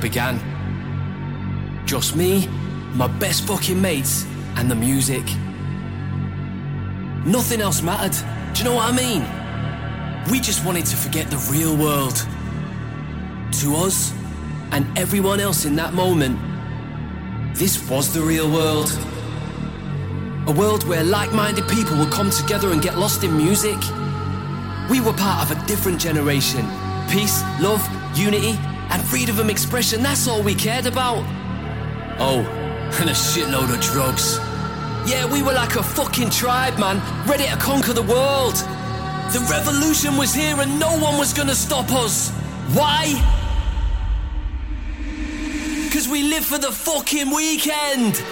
began. Just me, my best fucking mates, and the music. Nothing else mattered. Do you know what I mean? We just wanted to forget the real world. To us, and everyone else in that moment, this was the real world. A world where like minded people would come together and get lost in music. We were part of a different generation. Peace, love, unity, freedom of expression, that's all we cared about. Oh, and a shitload of drugs. Yeah, we were like a fucking tribe, man, ready to conquer the world. The revolution was here and no one was gonna stop us. Why? Because we live for the fucking weekend.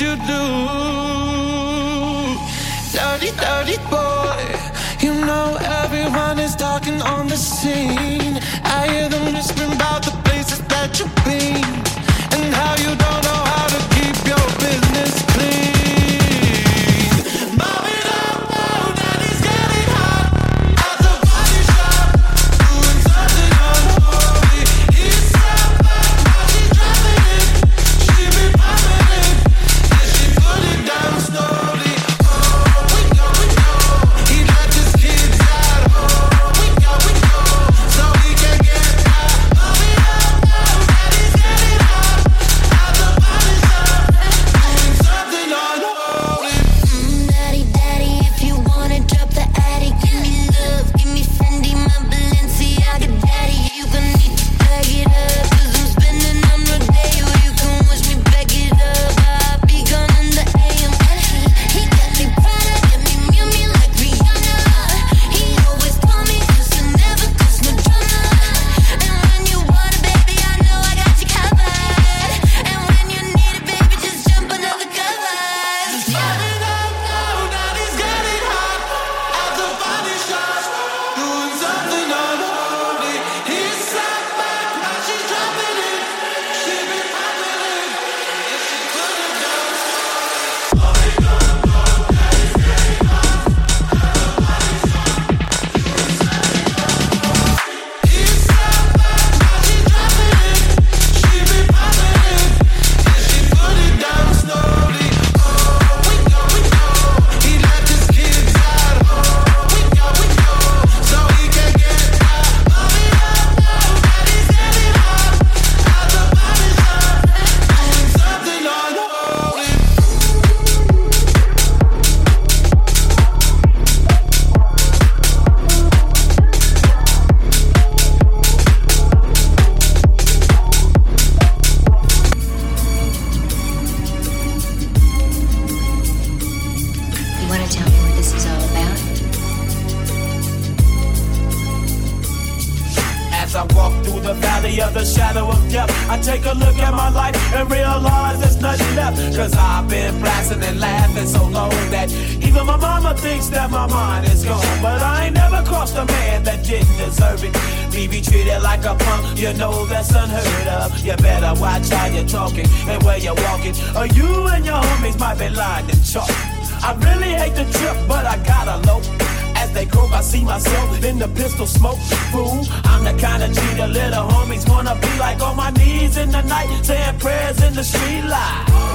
You do. ride the chalk. I really hate the trip, but I gotta low. As they grow, I see myself in the pistol smoke. Fool, I'm the kind of G a little homies wanna be like on my knees in the night, saying prayers in the street light.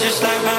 just like my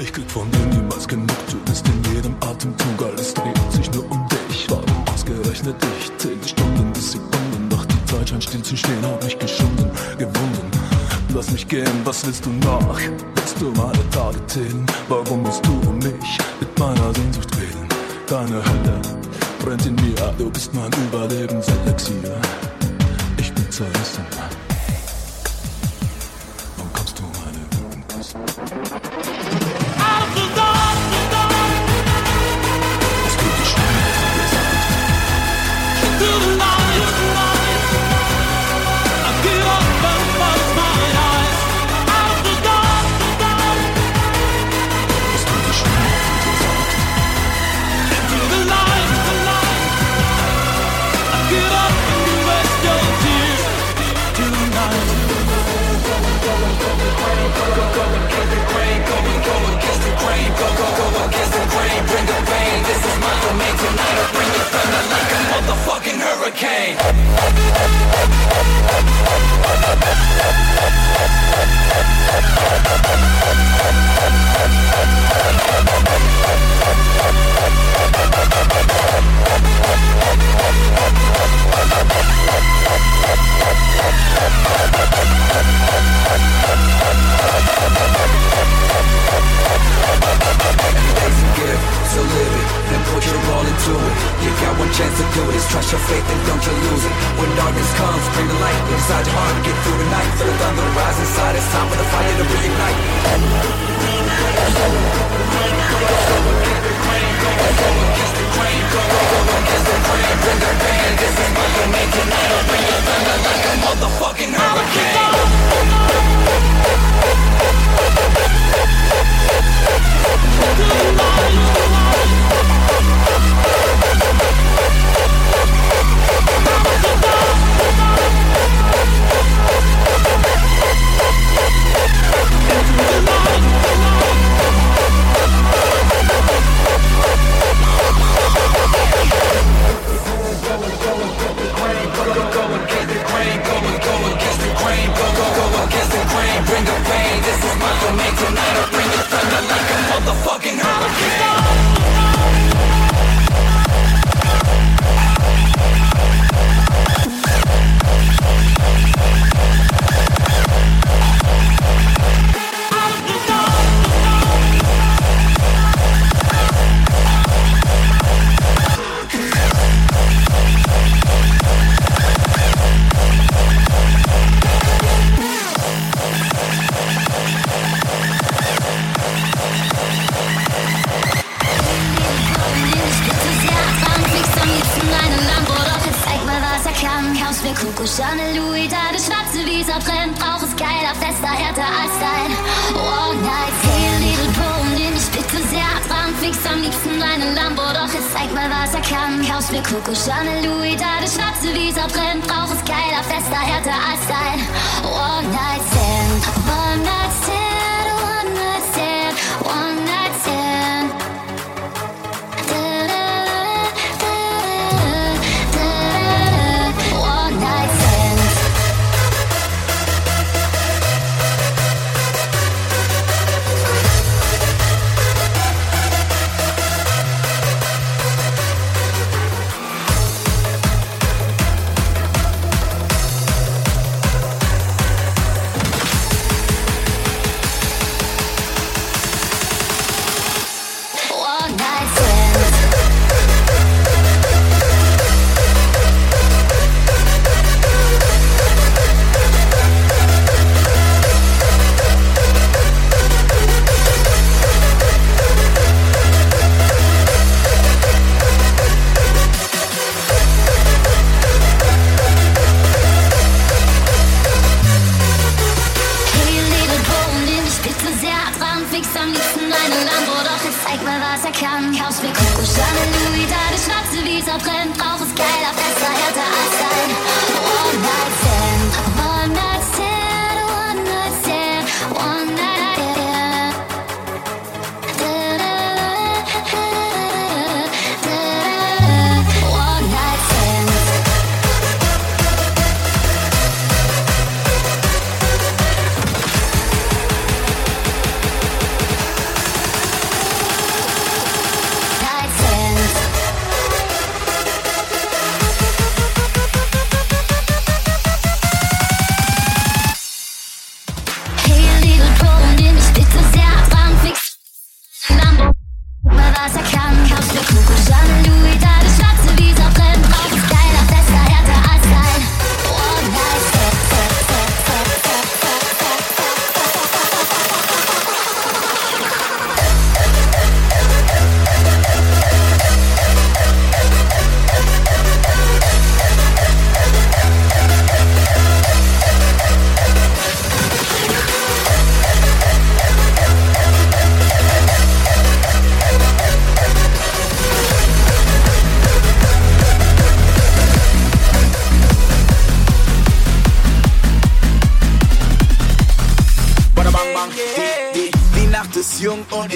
Ich krieg von dir niemals genug, du bist in jedem Atemzug, alles dreht sich nur um dich. Warum ausgerechnet ich? Zähl Stunden bis Sekunden, doch die Zeit scheint still zu stehen, hab mich geschunden, gewunden. Lass mich gehen, was willst du nach? Willst du meine Tage zählen? Warum musst du um mich mit meiner Sehnsucht reden? Deine Hölle brennt in mir, du bist mein Überlebenselixier. Ich bin zerrissen.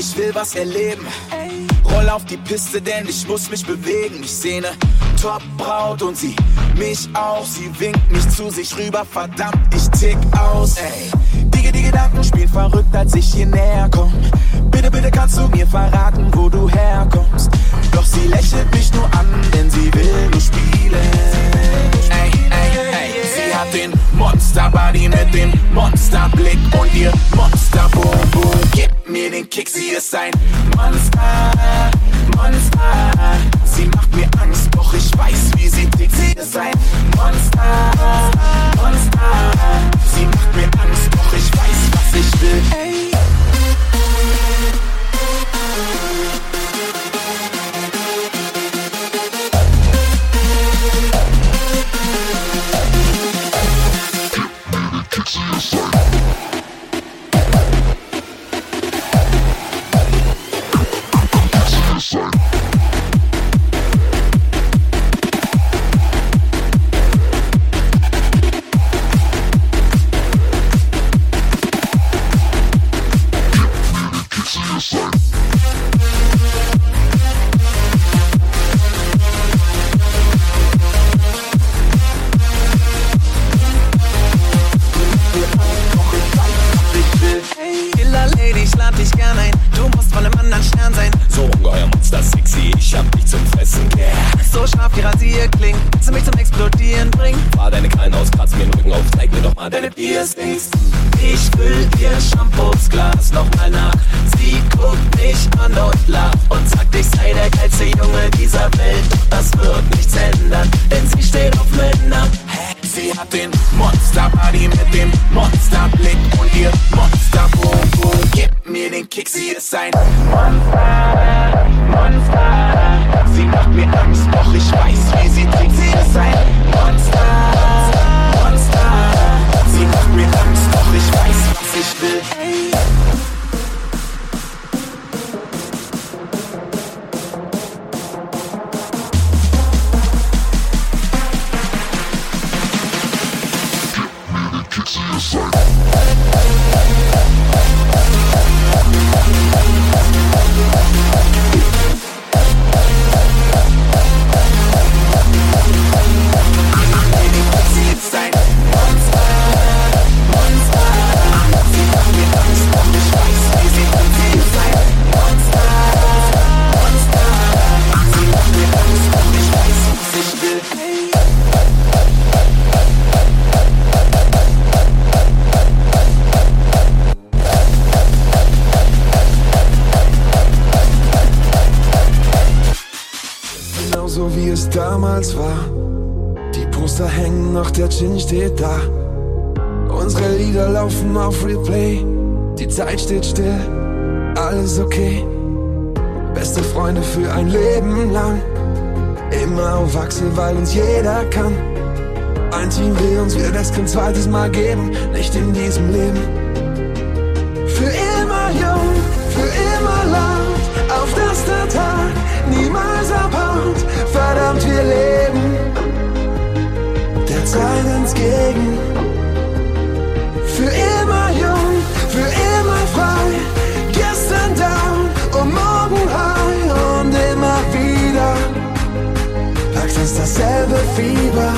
Ich will was erleben. roll auf die Piste, denn ich muss mich bewegen. Ich sehne Top-Braut und sie mich auch. Sie winkt mich zu sich rüber, verdammt, ich tick aus, ey. Digga, die Gedanken spielen verrückt, als ich hier näher komm. Bitte, bitte kannst du mir verraten, wo du herkommst. Doch sie lächelt mich nur an, denn sie will nur spielen. Ey, hat den Monster-Body mit dem Monsterblick und ihr Monster-Boom-Boom. Gib mir den Kick, sie ist ein Monster, Monster. Sie macht mir Angst, doch ich weiß, wie sie tickt. Sie ist ein Monster, Monster. Sie macht mir Angst, doch ich weiß, was ich will. Ey. Ungeheuer Monster sexy, ich hab dich zum Fressen, yeah. So scharf wie Rasier klingt, dass sie mich zum Explodieren bringt. Fahr deine Krallen aus, kratz mir den Rücken auf, zeig mir doch mal deine Piercings. Ich füll ihr Shampoosglas nochmal nach. Sie guckt mich an und lacht und sagt, ich sei der geilste Junge dieser Welt. Doch das wird nichts ändern, denn sie steht auf Männer. Hä? Sie hat den Monster-Body mit dem Monsterblick und ihr Monster-Boom-Boom. Gib mir den Kick, sie ist ein Monster, Monster. Sie macht mir Angst, doch ich weiß, wie sie tickt. Sie ist ein Monster, Monster. Sie macht mir Angst, doch ich weiß, was ich will. Hey. Es damals war. Die Poster hängen noch, der Gin steht da. Unsere Lieder laufen auf Replay. Die Zeit steht still, alles okay. Beste Freunde für ein Leben lang. Immer auf Achse, weil uns jeder kann. Ein Team will uns, wird es kein zweites Mal geben. Nicht in diesem Leben. Für immer jung, für immer laut. Auf dass der Tag niemals abhaut. Wir leben der Zeit entgegen. Für immer jung, für immer frei. Gestern down und morgen high. Und immer wieder packt uns dasselbe Fieber.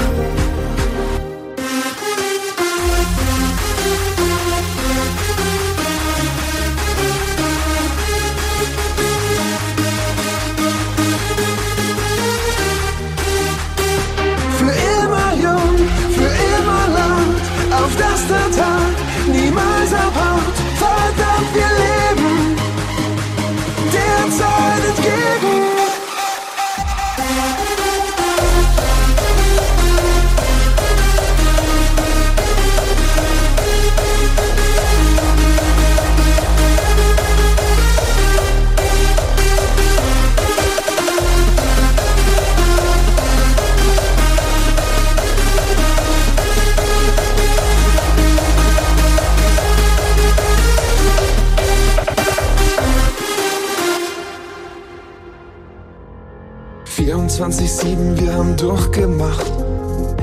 ...24-7, wir haben durchgemacht.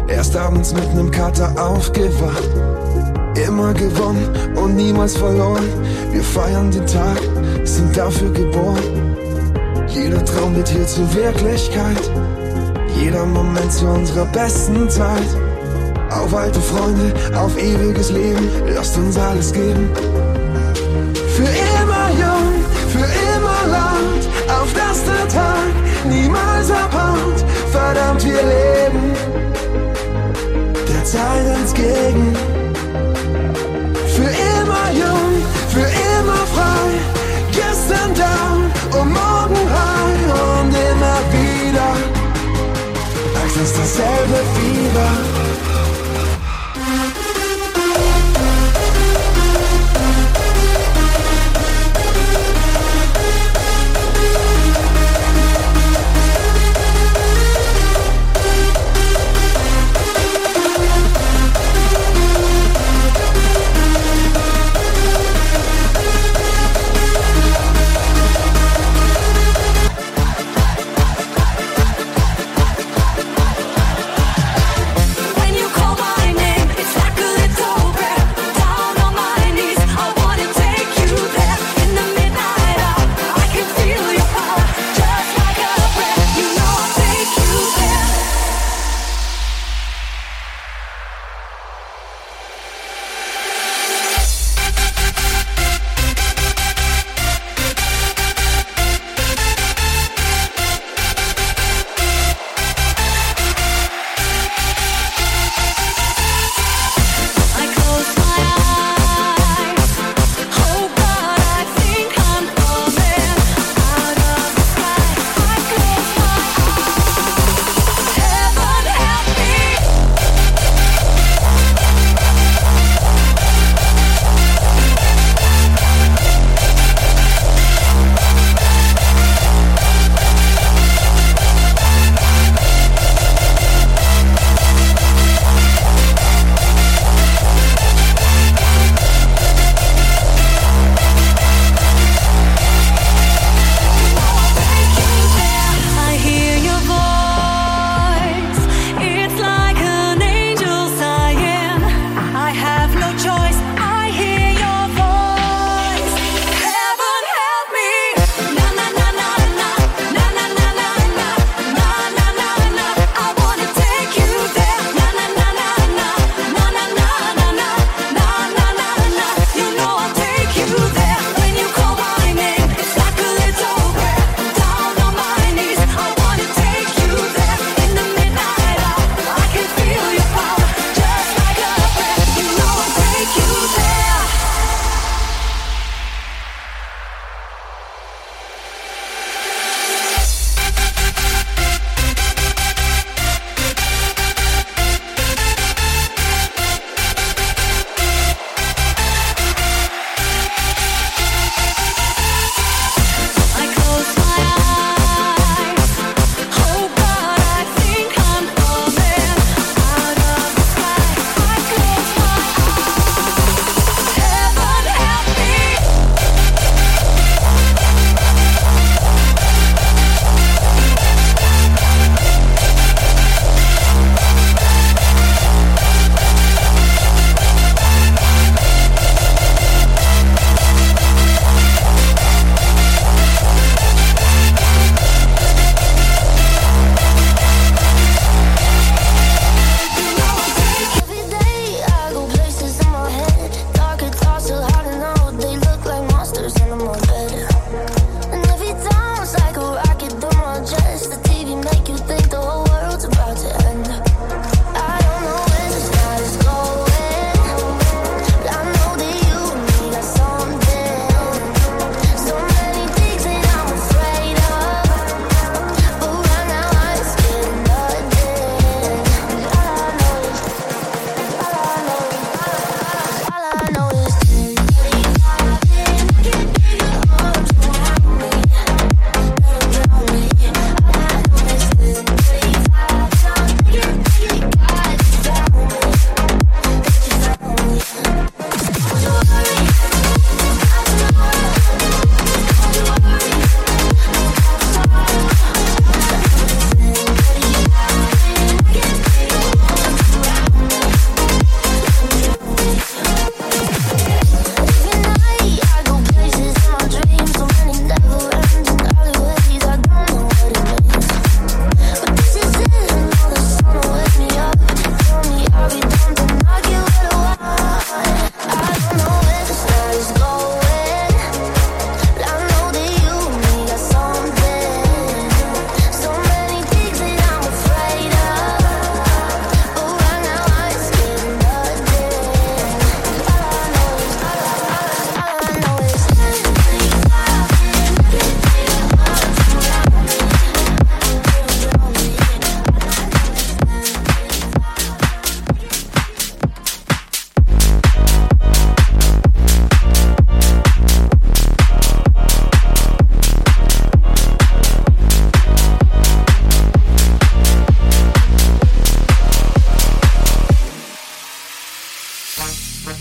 Erst abends mit nem Kater aufgewacht. Immer gewonnen und niemals verloren. Wir feiern den Tag, sind dafür geboren. Jeder Traum wird hier zur Wirklichkeit. Jeder Moment zu unserer besten Zeit. Auf alte Freunde, auf ewiges Leben, lasst uns alles geben. Es ist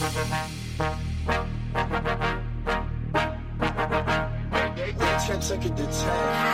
Ten second to ten.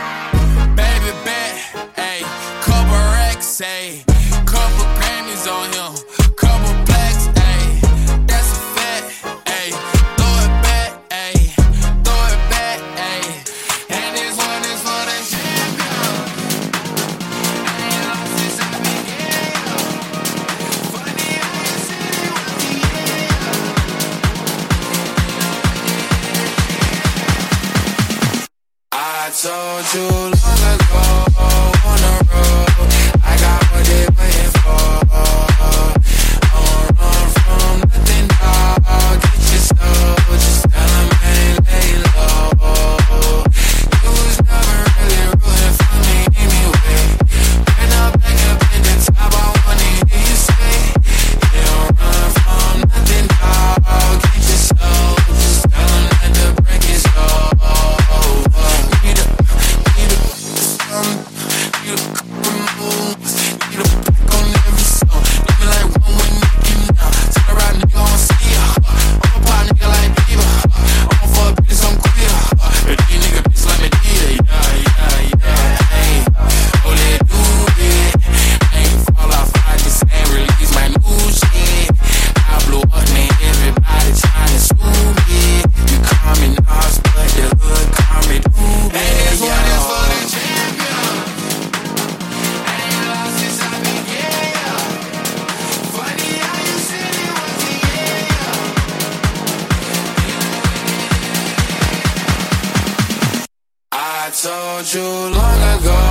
Dasselbe Fieber.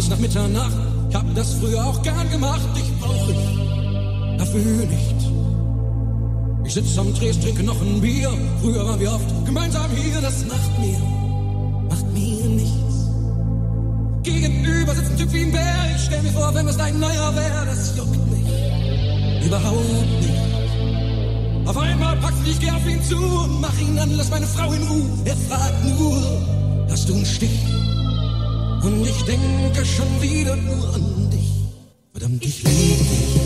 Bis nach Mitternacht. Ich hab das früher auch gern gemacht. Ich brauche ich dafür nicht. Ich sitz am Tresen, trinke noch ein Bier. Früher waren wir oft gemeinsam hier. Das macht mir, macht mir nichts. Gegenüber sitzt ein Typ wie ein Bär. Ich stell mir vor, wenn es ein neuer wäre, das juckt mich überhaupt nicht. Auf einmal packst ich geh auf ihn zu mach ihn an, lass meine Frau in Ruhe. Er fragt nur, hast du einen Stich? Und ich denke schon wieder nur an dich. Verdammt, ich liebe dich.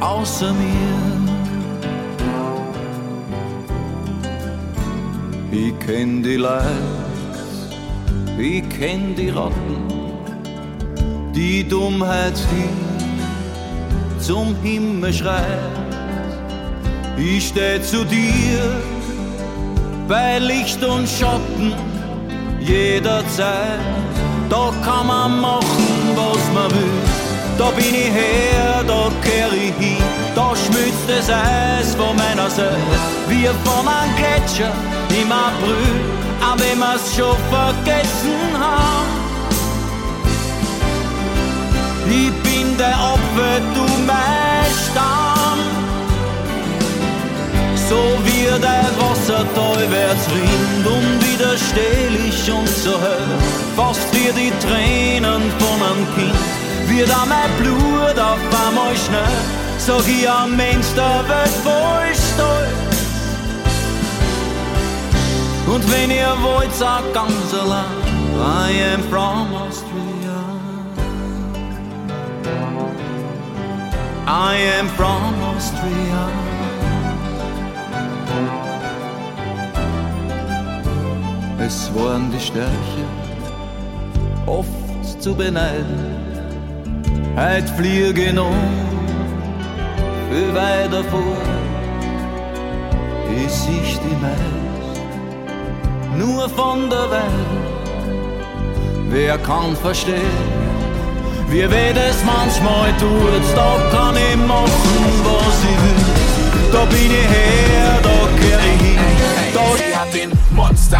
Außer mir. Ich kenn die Leid, ich kenn die Ratten, die Dummheit, die zum Himmel schreit. Ich steh zu dir bei Licht und Schatten jederzeit. Da kann man machen, was man will. Da bin ich her, da kehr ich hin. Da schmilzt das Eis von meiner Seite, wie von einem Gletscher im April. Aber wenn wir's schon vergessen haben, ich bin der Opfer, du mein Stamm. So wie der Wassertal wird's rinnt und so hell, fast wie die Tränen von einem Kind, wird auch mein Blut auf einmal schnell, sag ich am Mensch der Welt voll stolz. Und wenn ihr wollt, sag ganz allein, I am from Austria. I am from Austria. Es waren die Stärke, oft zu beneiden. Heut fliegen um viel weiter vor ist sich die meist nur von der Welt. Wer kann verstehen, wie weh das manchmal tut, da kann ich machen, was ich will. Da bin ich her, da kehr ich hin. Da Sie hat Monster